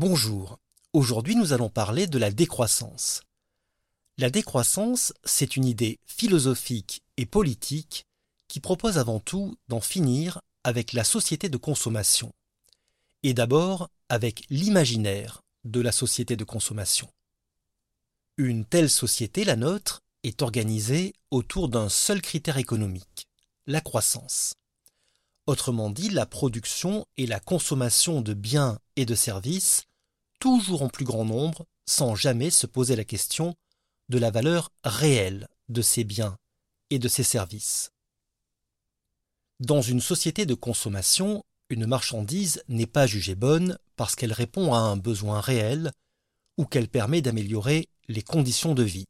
Bonjour, aujourd'hui nous allons parler de la décroissance. La décroissance, c'est une idée philosophique et politique qui propose avant tout d'en finir avec la société de consommation, et d'abord avec l'imaginaire de la société de consommation. Une telle société, la nôtre, est organisée autour d'un seul critère économique, la croissance. Autrement dit, la production et la consommation de biens et de services toujours en plus grand nombre, sans jamais se poser la question de la valeur réelle de ces biens et de ces services. Dans une société de consommation, une marchandise n'est pas jugée bonne parce qu'elle répond à un besoin réel ou qu'elle permet d'améliorer les conditions de vie.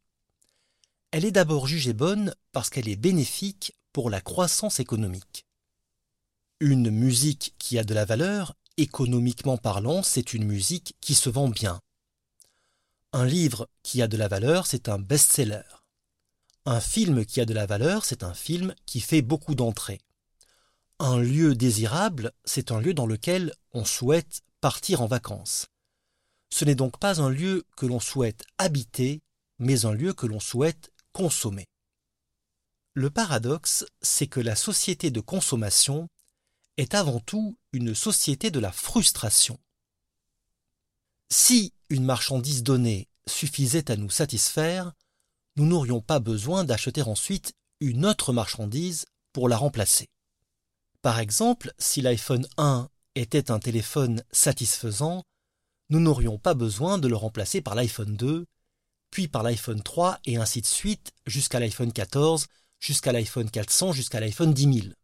Elle est d'abord jugée bonne parce qu'elle est bénéfique pour la croissance économique. Une musique qui a de la valeur économiquement parlant, c'est une musique qui se vend bien. Un livre qui a de la valeur, c'est un best-seller. Un film qui a de la valeur, c'est un film qui fait beaucoup d'entrées. Un lieu désirable, c'est un lieu dans lequel on souhaite partir en vacances. Ce n'est donc pas un lieu que l'on souhaite habiter, mais un lieu que l'on souhaite consommer. Le paradoxe, c'est que la société de consommation est avant tout une société de la frustration. Si une marchandise donnée suffisait à nous satisfaire, nous n'aurions pas besoin d'acheter ensuite une autre marchandise pour la remplacer. Par exemple, si l'iPhone 1 était un téléphone satisfaisant, nous n'aurions pas besoin de le remplacer par l'iPhone 2, puis par l'iPhone 3 et ainsi de suite jusqu'à l'iPhone 14, jusqu'à l'iPhone 400, jusqu'à l'iPhone 10 000.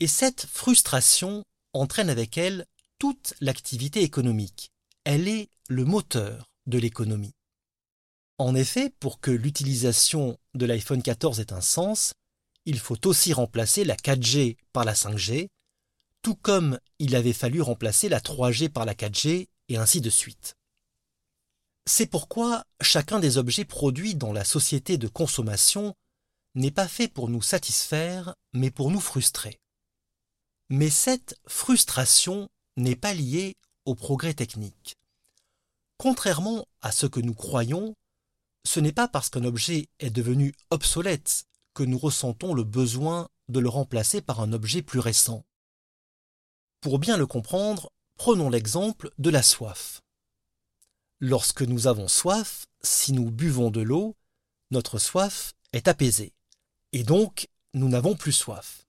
Et cette frustration entraîne avec elle toute l'activité économique. Elle est le moteur de l'économie. En effet, pour que l'utilisation de l'iPhone 14 ait un sens, il faut aussi remplacer la 4G par la 5G, tout comme il avait fallu remplacer la 3G par la 4G, et ainsi de suite. C'est pourquoi chacun des objets produits dans la société de consommation n'est pas fait pour nous satisfaire, mais pour nous frustrer. Mais cette frustration n'est pas liée au progrès technique. Contrairement à ce que nous croyons, ce n'est pas parce qu'un objet est devenu obsolète que nous ressentons le besoin de le remplacer par un objet plus récent. Pour bien le comprendre, prenons l'exemple de la soif. Lorsque nous avons soif, si nous buvons de l'eau, notre soif est apaisée, et donc nous n'avons plus soif.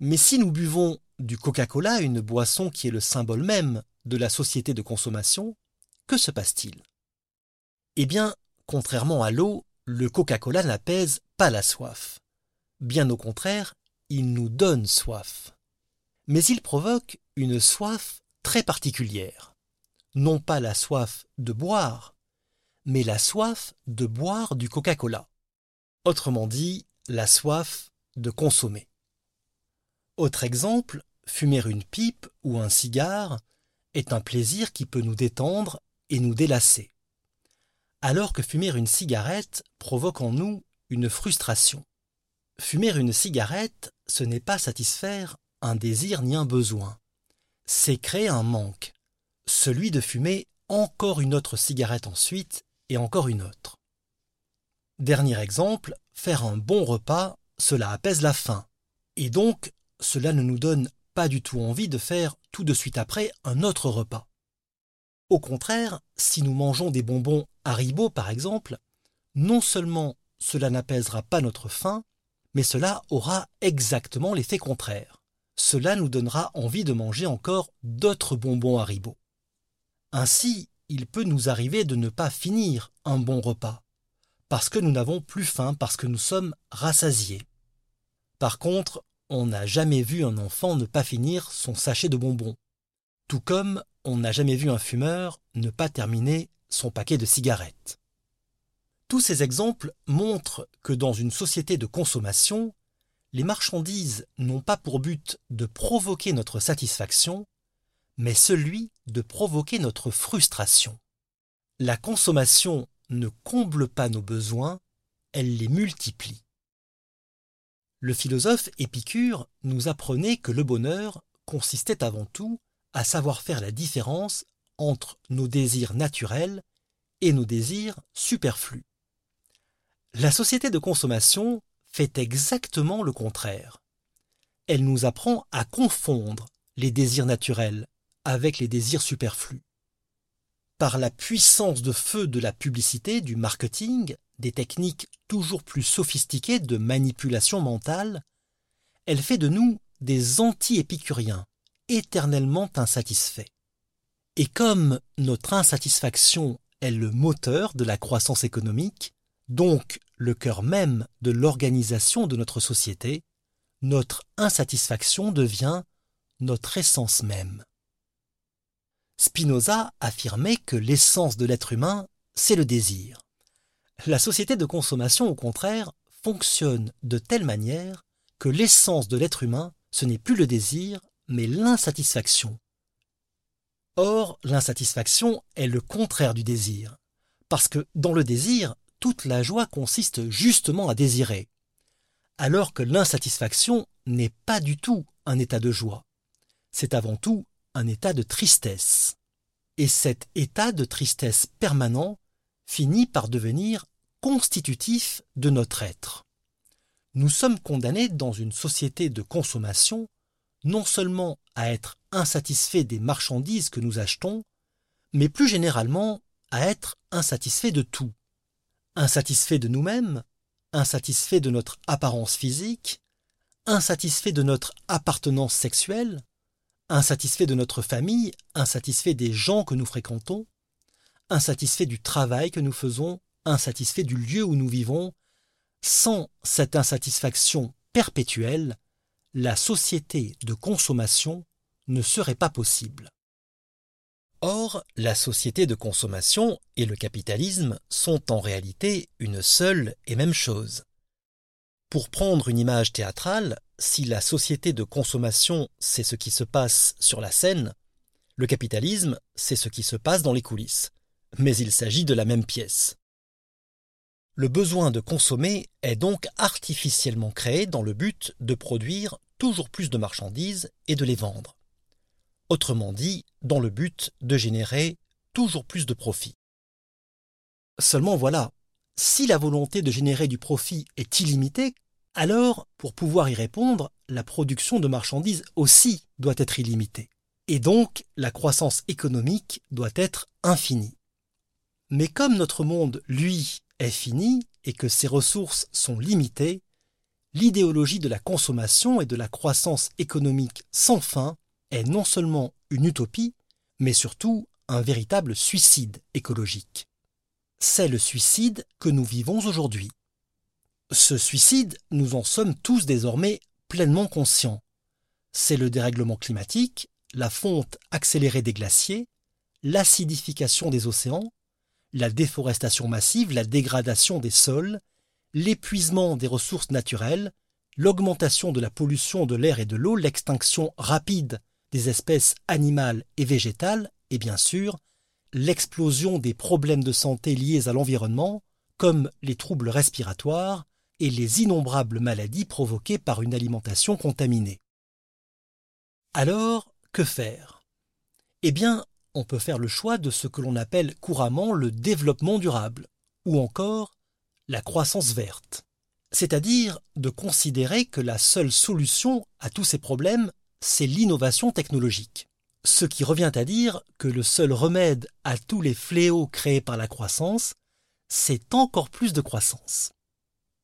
Mais si nous buvons du Coca-Cola, une boisson qui est le symbole même de la société de consommation, que se passe-t-il? Eh bien, contrairement à l'eau, le Coca-Cola n'apaise pas la soif. Bien au contraire, il nous donne soif. Mais il provoque une soif très particulière. Non pas la soif de boire, mais la soif de boire du Coca-Cola. Autrement dit, la soif de consommer. Autre exemple, fumer une pipe ou un cigare est un plaisir qui peut nous détendre et nous délasser. Alors que fumer une cigarette provoque en nous une frustration. Fumer une cigarette, ce n'est pas satisfaire un désir ni un besoin. C'est créer un manque, celui de fumer encore une autre cigarette ensuite et encore une autre. Dernier exemple, faire un bon repas, cela apaise la faim, et donc cela ne nous donne pas du tout envie de faire tout de suite après un autre repas. Au contraire, si nous mangeons des bonbons Haribo par exemple, non seulement cela n'apaisera pas notre faim, mais cela aura exactement l'effet contraire. Cela nous donnera envie de manger encore d'autres bonbons Haribo. Ainsi, il peut nous arriver de ne pas finir un bon repas, parce que nous n'avons plus faim, parce que nous sommes rassasiés. Par contre, on n'a jamais vu un enfant ne pas finir son sachet de bonbons, tout comme on n'a jamais vu un fumeur ne pas terminer son paquet de cigarettes. Tous ces exemples montrent que dans une société de consommation, les marchandises n'ont pas pour but de provoquer notre satisfaction, mais celui de provoquer notre frustration. La consommation ne comble pas nos besoins, elle les multiplie. Le philosophe Épicure nous apprenait que le bonheur consistait avant tout à savoir faire la différence entre nos désirs naturels et nos désirs superflus. La société de consommation fait exactement le contraire. Elle nous apprend à confondre les désirs naturels avec les désirs superflus. Par la puissance de feu de la publicité, du marketing, des techniques toujours plus sophistiquées de manipulation mentale, elle fait de nous des anti-épicuriens, éternellement insatisfaits. Et comme notre insatisfaction est le moteur de la croissance économique, donc le cœur même de l'organisation de notre société, notre insatisfaction devient notre essence même. Spinoza affirmait que l'essence de l'être humain, c'est le désir. La société de consommation, au contraire, fonctionne de telle manière que l'essence de l'être humain, ce n'est plus le désir, mais l'insatisfaction. Or, l'insatisfaction est le contraire du désir, parce que dans le désir, toute la joie consiste justement à désirer, alors que l'insatisfaction n'est pas du tout un état de joie, c'est avant tout un état de tristesse. Et cet état de tristesse permanent finit par devenir constitutif de notre être. Nous sommes condamnés dans une société de consommation non seulement à être insatisfaits des marchandises que nous achetons, mais plus généralement à être insatisfaits de tout. Insatisfaits de nous-mêmes, insatisfaits de notre apparence physique, insatisfaits de notre appartenance sexuelle, insatisfaits de notre famille, insatisfaits des gens que nous fréquentons, insatisfaits du travail que nous faisons, insatisfaits du lieu où nous vivons, sans cette insatisfaction perpétuelle, la société de consommation ne serait pas possible. Or, la société de consommation et le capitalisme sont en réalité une seule et même chose. Pour prendre une image théâtrale, si la société de consommation c'est ce qui se passe sur la scène, le capitalisme c'est ce qui se passe dans les coulisses. Mais il s'agit de la même pièce. Le besoin de consommer est donc artificiellement créé dans le but de produire toujours plus de marchandises et de les vendre. Autrement dit, dans le but de générer toujours plus de profit. Seulement voilà, si la volonté de générer du profit est illimitée, alors, pour pouvoir y répondre, la production de marchandises aussi doit être illimitée. Et donc, la croissance économique doit être infinie. Mais comme notre monde, lui, est fini et que ses ressources sont limitées, l'idéologie de la consommation et de la croissance économique sans fin est non seulement une utopie, mais surtout un véritable suicide écologique. C'est le suicide que nous vivons aujourd'hui. Ce suicide, nous en sommes tous désormais pleinement conscients. C'est le dérèglement climatique, la fonte accélérée des glaciers, l'acidification des océans, la déforestation massive, la dégradation des sols, l'épuisement des ressources naturelles, l'augmentation de la pollution de l'air et de l'eau, l'extinction rapide des espèces animales et végétales, et bien sûr, l'explosion des problèmes de santé liés à l'environnement, comme les troubles respiratoires et les innombrables maladies provoquées par une alimentation contaminée. Alors, que faire? Eh bien, on peut faire le choix de ce que l'on appelle couramment le développement durable, ou encore la croissance verte, c'est-à-dire de considérer que la seule solution à tous ces problèmes, c'est l'innovation technologique. Ce qui revient à dire que le seul remède à tous les fléaux créés par la croissance, c'est encore plus de croissance.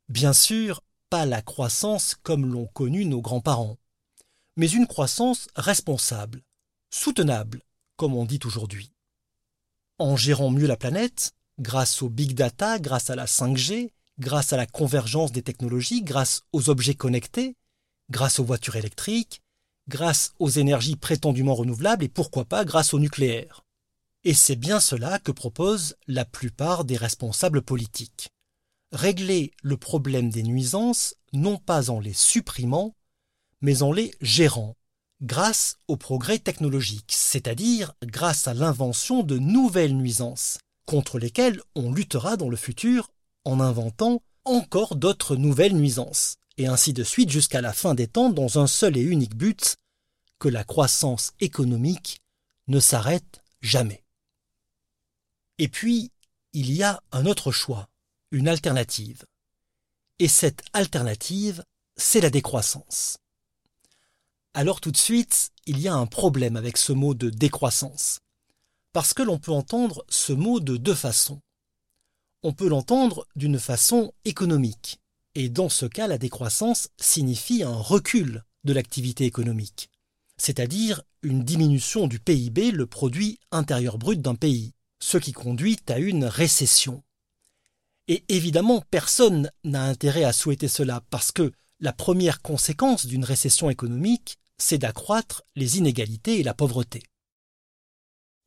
Bien sûr, pas la croissance comme l'ont connu nos grands-parents, mais une croissance responsable, soutenable, comme on dit aujourd'hui. En gérant mieux la planète, grâce au big data, grâce à la 5G, grâce à la convergence des technologies, grâce aux objets connectés, grâce aux voitures électriques, grâce aux énergies prétendument renouvelables et pourquoi pas grâce au nucléaire. Et c'est bien cela que proposent la plupart des responsables politiques. Régler le problème des nuisances non pas en les supprimant, mais en les gérant, grâce au progrès technologique, c'est-à-dire grâce à l'invention de nouvelles nuisances, contre lesquelles on luttera dans le futur en inventant encore d'autres nouvelles nuisances, et ainsi de suite jusqu'à la fin des temps dans un seul et unique but, que la croissance économique ne s'arrête jamais. Et puis, il y a un autre choix, une alternative. Et cette alternative, c'est la décroissance. Alors tout de suite, il y a un problème avec ce mot de décroissance. Parce que l'on peut entendre ce mot de deux façons. On peut l'entendre d'une façon économique, et dans ce cas, la décroissance signifie un recul de l'activité économique, c'est-à-dire une diminution du PIB, le produit intérieur brut d'un pays, ce qui conduit à une récession. Et évidemment, personne n'a intérêt à souhaiter cela, parce que la première conséquence d'une récession économique, c'est d'accroître les inégalités et la pauvreté.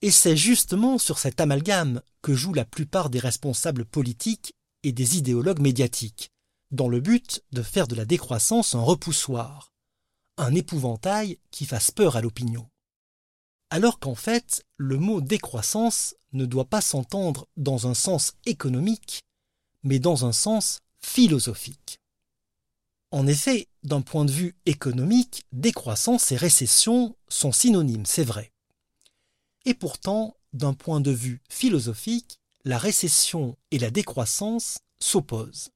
Et c'est justement sur cet amalgame que jouent la plupart des responsables politiques et des idéologues médiatiques, dans le but de faire de la décroissance un repoussoir, un épouvantail qui fasse peur à l'opinion. Alors qu'en fait, le mot décroissance ne doit pas s'entendre dans un sens économique, mais dans un sens philosophique. En effet, d'un point de vue économique, décroissance et récession sont synonymes, c'est vrai. Et pourtant, d'un point de vue philosophique, la récession et la décroissance s'opposent.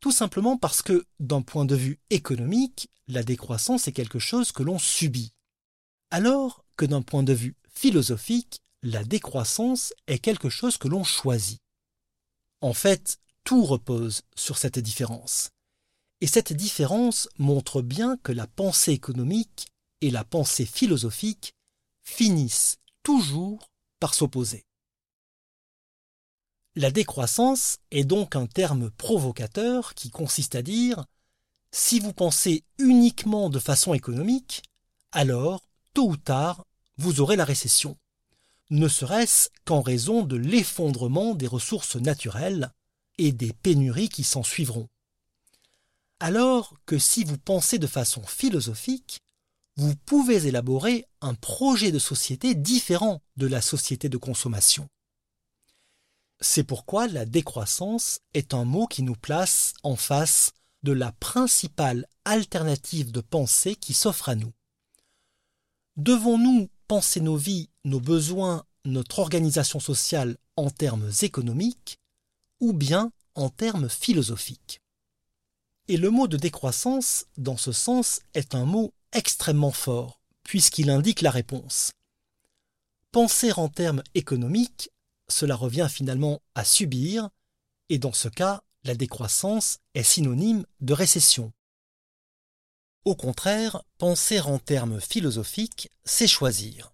Tout simplement parce que, d'un point de vue économique, la décroissance est quelque chose que l'on subit. Alors que d'un point de vue philosophique, la décroissance est quelque chose que l'on choisit. En fait, tout repose sur cette différence. Et cette différence montre bien que la pensée économique et la pensée philosophique finissent toujours par s'opposer. La décroissance est donc un terme provocateur qui consiste à dire si vous pensez uniquement de façon économique, alors, tôt ou tard, vous aurez la récession, ne serait-ce qu'en raison de l'effondrement des ressources naturelles et des pénuries qui s'en suivront alors que si vous pensez de façon philosophique, vous pouvez élaborer un projet de société différent de la société de consommation. C'est pourquoi la décroissance est un mot qui nous place en face de la principale alternative de pensée qui s'offre à nous. Devons-nous penser nos vies, nos besoins, notre organisation sociale en termes économiques ou bien en termes philosophiques? Et le mot de décroissance, dans ce sens, est un mot extrêmement fort, puisqu'il indique la réponse. Penser en termes économiques, cela revient finalement à subir, et dans ce cas, la décroissance est synonyme de récession. Au contraire, penser en termes philosophiques, c'est choisir.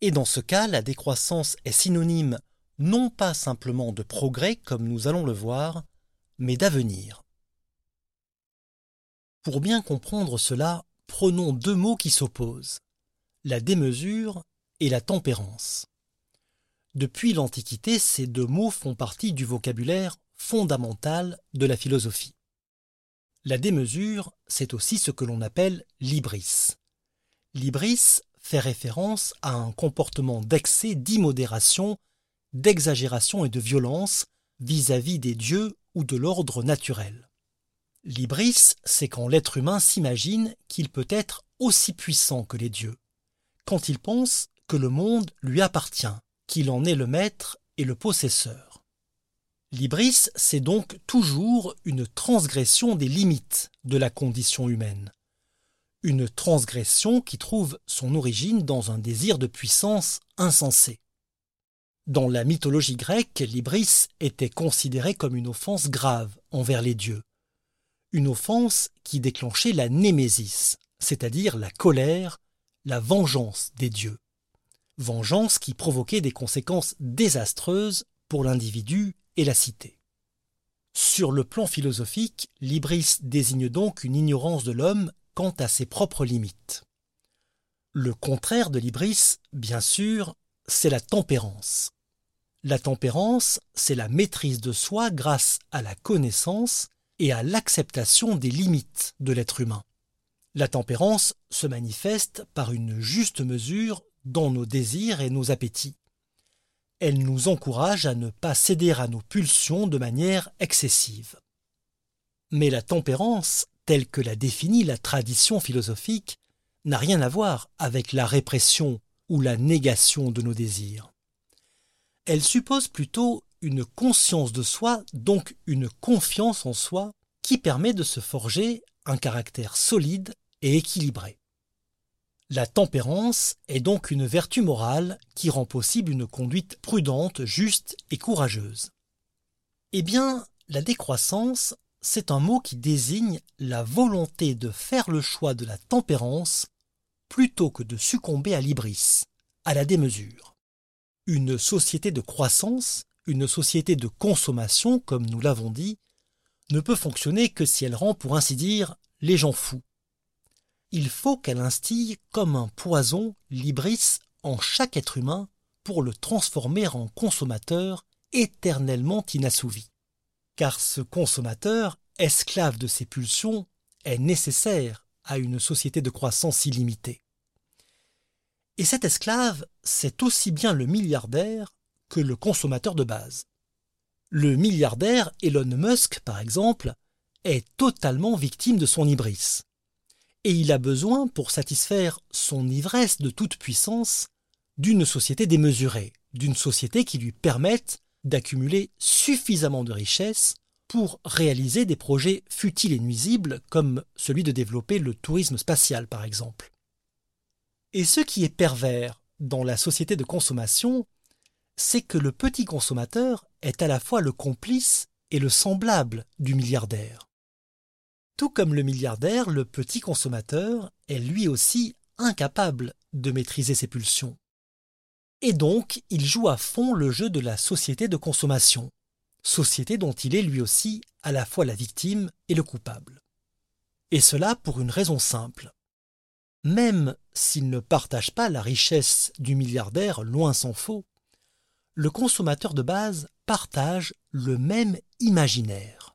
Et dans ce cas, la décroissance est synonyme non pas simplement de progrès, comme nous allons le voir, mais d'avenir. Pour bien comprendre cela, prenons deux mots qui s'opposent, la démesure et la tempérance. Depuis l'Antiquité, ces deux mots font partie du vocabulaire fondamental de la philosophie. La démesure, c'est aussi ce que l'on appelle l'ibris. L'ibris fait référence à un comportement d'excès, d'immodération, d'exagération et de violence vis-à-vis -vis des dieux ou de l'ordre naturel. L'ibris, c'est quand l'être humain s'imagine qu'il peut être aussi puissant que les dieux, quand il pense que le monde lui appartient, qu'il en est le maître et le possesseur. L'ibris, c'est donc toujours une transgression des limites de la condition humaine, une transgression qui trouve son origine dans un désir de puissance insensé. Dans la mythologie grecque, l'ibris était considéré comme une offense grave envers les dieux, une offense qui déclenchait la némésis, c'est-à-dire la colère, la vengeance des dieux. Vengeance qui provoquait des conséquences désastreuses pour l'individu et la cité. Sur le plan philosophique, l'ibris désigne donc une ignorance de l'homme quant à ses propres limites. Le contraire de l'ibris, bien sûr, c'est la tempérance. La tempérance, c'est la maîtrise de soi grâce à la connaissance et à l'acceptation des limites de l'être humain. La tempérance se manifeste par une juste mesure dans nos désirs et nos appétits. Elle nous encourage à ne pas céder à nos pulsions de manière excessive. Mais la tempérance, telle que la définit la tradition philosophique, n'a rien à voir avec la répression ou la négation de nos désirs. elle suppose plutôt une conscience de soi, donc une confiance en soi, qui permet de se forger un caractère solide et équilibré. La tempérance est donc une vertu morale qui rend possible une conduite prudente, juste et courageuse. Eh bien, la décroissance, c'est un mot qui désigne la volonté de faire le choix de la tempérance plutôt que de succomber à l'ibris, à la démesure. Une société de croissance, une société de consommation, comme nous l'avons dit, ne peut fonctionner que si elle rend, pour ainsi dire, les gens fous. Il faut qu'elle instille comme un poison l'ibris en chaque être humain pour le transformer en consommateur éternellement inassouvi. Car ce consommateur, esclave de ses pulsions, est nécessaire à une société de croissance illimitée. Et cet esclave, c'est aussi bien le milliardaire que le consommateur de base. Le milliardaire Elon Musk, par exemple, est totalement victime de son ibris. Et il a besoin, pour satisfaire son ivresse de toute puissance, d'une société démesurée, d'une société qui lui permette d'accumuler suffisamment de richesses pour réaliser des projets futiles et nuisibles comme celui de développer le tourisme spatial par exemple. Et ce qui est pervers dans la société de consommation, c'est que le petit consommateur est à la fois le complice et le semblable du milliardaire. Tout comme le milliardaire, le petit consommateur est lui aussi incapable de maîtriser ses pulsions. Et donc, il joue à fond le jeu de la société de consommation, société dont il est lui aussi à la fois la victime et le coupable. Et cela pour une raison simple. Même s'il ne partage pas la richesse du milliardaire, loin s'en faut, le consommateur de base partage le même imaginaire.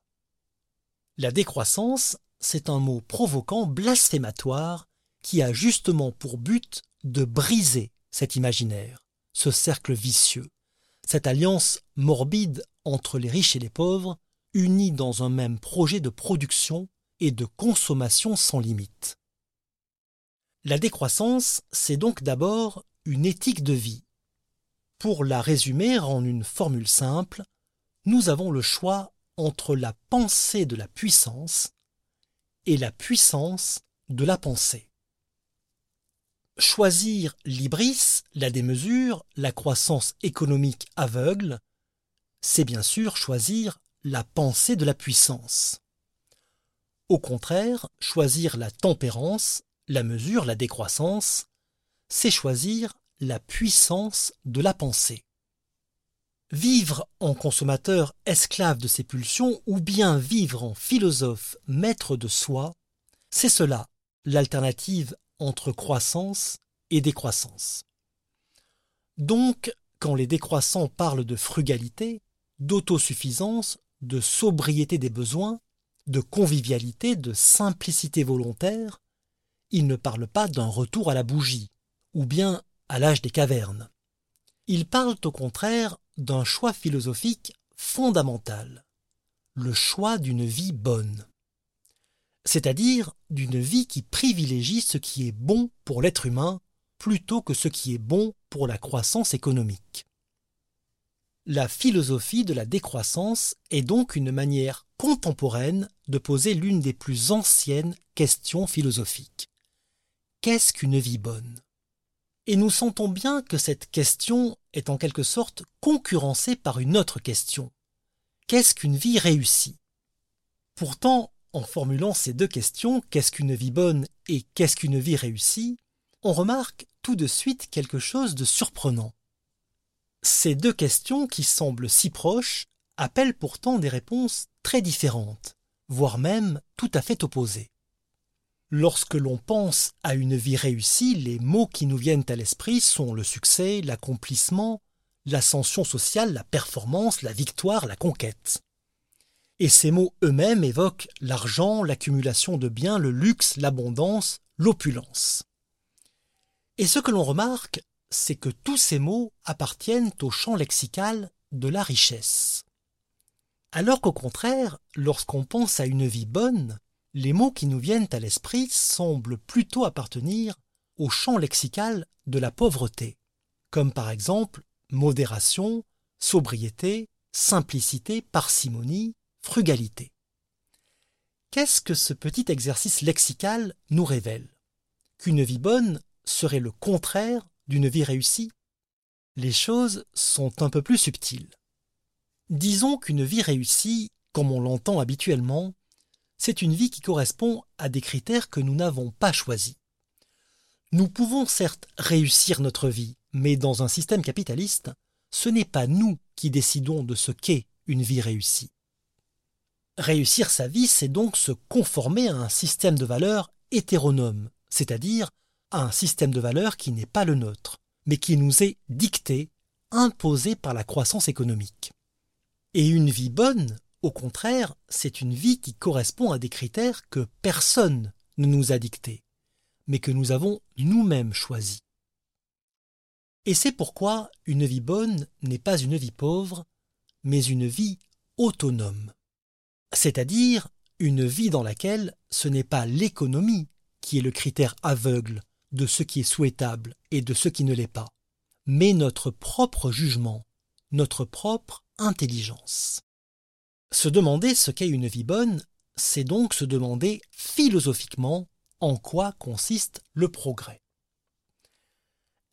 La décroissance, c'est un mot provoquant, blasphématoire, qui a justement pour but de briser cet imaginaire, ce cercle vicieux, cette alliance morbide entre les riches et les pauvres, unis dans un même projet de production et de consommation sans limite. La décroissance, c'est donc d'abord une éthique de vie. Pour la résumer en une formule simple, nous avons le choix entre la pensée de la puissance et la puissance de la pensée. Choisir l'ibris, la démesure, la croissance économique aveugle, c'est bien sûr choisir la pensée de la puissance. Au contraire, choisir la tempérance, la mesure, la décroissance, c'est choisir la puissance de la pensée. Vivre en consommateur esclave de ses pulsions ou bien vivre en philosophe maître de soi, c'est cela l'alternative entre croissance et décroissance. Donc, quand les décroissants parlent de frugalité, d'autosuffisance, de sobriété des besoins, de convivialité, de simplicité volontaire, ils ne parlent pas d'un retour à la bougie, ou bien à l'âge des cavernes. Ils parlent au contraire d'un choix philosophique fondamental, le choix d'une vie bonne, c'est-à-dire d'une vie qui privilégie ce qui est bon pour l'être humain plutôt que ce qui est bon pour la croissance économique. La philosophie de la décroissance est donc une manière contemporaine de poser l'une des plus anciennes questions philosophiques. Qu'est-ce qu'une vie bonne? Et nous sentons bien que cette question est en quelque sorte concurrencée par une autre question. Qu'est-ce qu'une vie réussie? Pourtant, en formulant ces deux questions, qu'est-ce qu'une vie bonne et qu'est-ce qu'une vie réussie, on remarque tout de suite quelque chose de surprenant. Ces deux questions qui semblent si proches appellent pourtant des réponses très différentes, voire même tout à fait opposées. Lorsque l'on pense à une vie réussie, les mots qui nous viennent à l'esprit sont le succès, l'accomplissement, l'ascension sociale, la performance, la victoire, la conquête. Et ces mots eux-mêmes évoquent l'argent, l'accumulation de biens, le luxe, l'abondance, l'opulence. Et ce que l'on remarque, c'est que tous ces mots appartiennent au champ lexical de la richesse. Alors qu'au contraire, lorsqu'on pense à une vie bonne, les mots qui nous viennent à l'esprit semblent plutôt appartenir au champ lexical de la pauvreté, comme par exemple modération, sobriété, simplicité, parcimonie, frugalité. Qu'est-ce que ce petit exercice lexical nous révèle? Qu'une vie bonne serait le contraire d'une vie réussie? Les choses sont un peu plus subtiles. Disons qu'une vie réussie, comme on l'entend habituellement, c'est une vie qui correspond à des critères que nous n'avons pas choisis. Nous pouvons certes réussir notre vie, mais dans un système capitaliste, ce n'est pas nous qui décidons de ce qu'est une vie réussie. Réussir sa vie, c'est donc se conformer à un système de valeurs hétéronome, c'est-à-dire à un système de valeurs qui n'est pas le nôtre, mais qui nous est dicté, imposé par la croissance économique. Et une vie bonne, au contraire, c'est une vie qui correspond à des critères que personne ne nous a dictés, mais que nous avons nous-mêmes choisis. Et c'est pourquoi une vie bonne n'est pas une vie pauvre, mais une vie autonome. C'est-à-dire une vie dans laquelle ce n'est pas l'économie qui est le critère aveugle de ce qui est souhaitable et de ce qui ne l'est pas, mais notre propre jugement, notre propre intelligence. Se demander ce qu'est une vie bonne, c'est donc se demander philosophiquement en quoi consiste le progrès.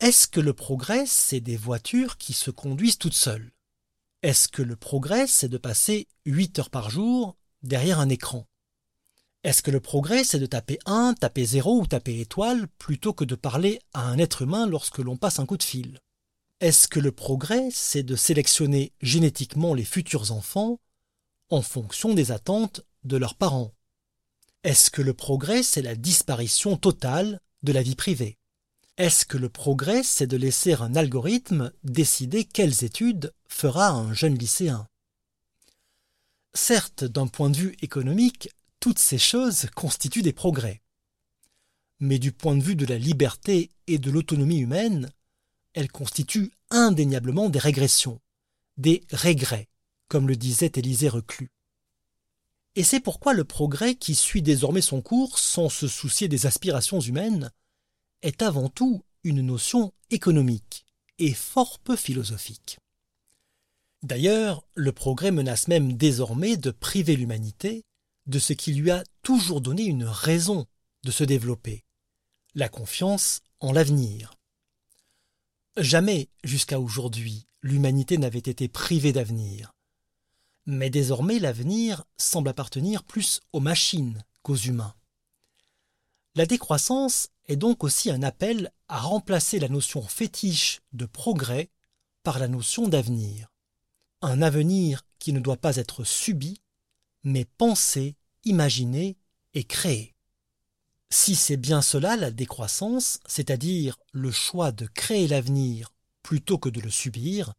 Est-ce que le progrès, c'est des voitures qui se conduisent toutes seules? Est-ce que le progrès, c'est de passer 8 heures par jour derrière un écran? Est-ce que le progrès, c'est de taper 1, taper 0 ou taper étoile plutôt que de parler à un être humain lorsque l'on passe un coup de fil? Est-ce que le progrès, c'est de sélectionner génétiquement les futurs enfants en fonction des attentes de leurs parents. Est-ce que le progrès, c'est la disparition totale de la vie privée? Est-ce que le progrès, c'est de laisser un algorithme décider quelles études fera un jeune lycéen? Certes, d'un point de vue économique, toutes ces choses constituent des progrès. Mais du point de vue de la liberté et de l'autonomie humaine, elles constituent indéniablement des régressions, des regrets, comme le disait Élisée Reclus. Et c'est pourquoi le progrès qui suit désormais son cours sans se soucier des aspirations humaines est avant tout une notion économique et fort peu philosophique. D'ailleurs, le progrès menace même désormais de priver l'humanité de ce qui lui a toujours donné une raison de se développer, la confiance en l'avenir. Jamais, jusqu'à aujourd'hui, l'humanité n'avait été privée d'avenir. Mais désormais l'avenir semble appartenir plus aux machines qu'aux humains. La décroissance est donc aussi un appel à remplacer la notion fétiche de progrès par la notion d'avenir. Un avenir qui ne doit pas être subi, mais pensé, imaginé et créé. Si c'est bien cela la décroissance, c'est-à-dire le choix de créer l'avenir plutôt que de le subir,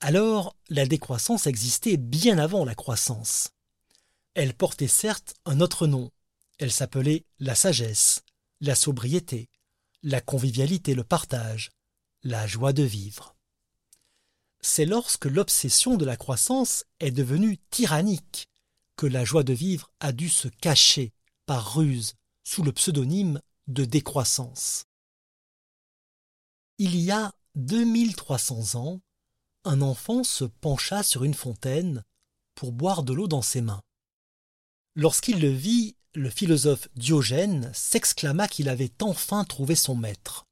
alors la décroissance existait bien avant la croissance. Elle portait certes un autre nom, elle s'appelait la sagesse, la sobriété, la convivialité, le partage, la joie de vivre. C'est lorsque l'obsession de la croissance est devenue tyrannique que la joie de vivre a dû se cacher par ruse sous le pseudonyme de décroissance. Il y a 2300 ans, un enfant se pencha sur une fontaine pour boire de l'eau dans ses mains. Lorsqu'il le vit, le philosophe Diogène s'exclama qu'il avait enfin trouvé son maître.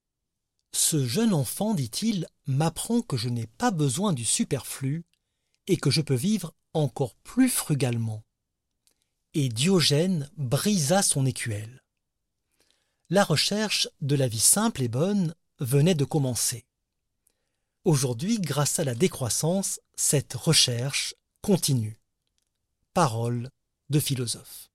Ce jeune enfant, dit-il, m'apprend que je n'ai pas besoin du superflu et que je peux vivre encore plus frugalement. Et Diogène brisa son écuelle. La recherche de la vie simple et bonne venait de commencer. Aujourd'hui, grâce à la décroissance, cette recherche continue. Parole de philosophe.